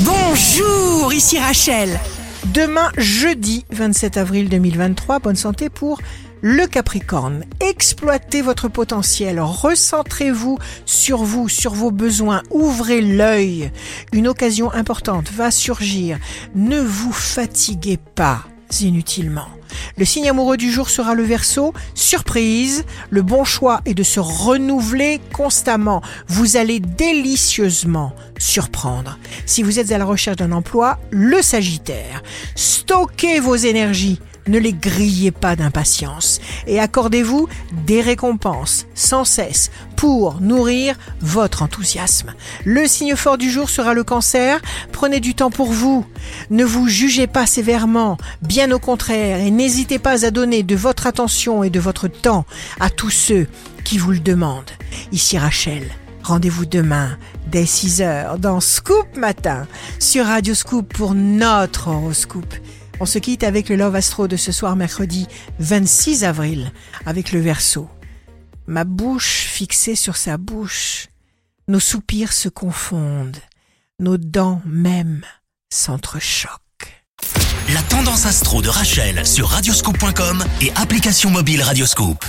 Bonjour, ici Rachel. Demain, jeudi 27 avril 2023, bonne santé pour le Capricorne. Exploitez votre potentiel, recentrez-vous sur vous, sur vos besoins, ouvrez l'œil. Une occasion importante va surgir. Ne vous fatiguez pas inutilement. Le signe amoureux du jour sera le verso. Surprise, le bon choix est de se renouveler constamment. Vous allez délicieusement surprendre. Si vous êtes à la recherche d'un emploi, le Sagittaire. Stockez vos énergies ne les grillez pas d'impatience et accordez-vous des récompenses sans cesse pour nourrir votre enthousiasme. Le signe fort du jour sera le cancer. Prenez du temps pour vous. Ne vous jugez pas sévèrement, bien au contraire, et n'hésitez pas à donner de votre attention et de votre temps à tous ceux qui vous le demandent. Ici Rachel. Rendez-vous demain dès 6 heures dans Scoop Matin sur Radio Scoop pour notre horoscope. On se quitte avec le Love Astro de ce soir mercredi 26 avril avec le verso. Ma bouche fixée sur sa bouche, nos soupirs se confondent, nos dents même s'entrechoquent. La tendance astro de Rachel sur radioscope.com et application mobile Radioscope.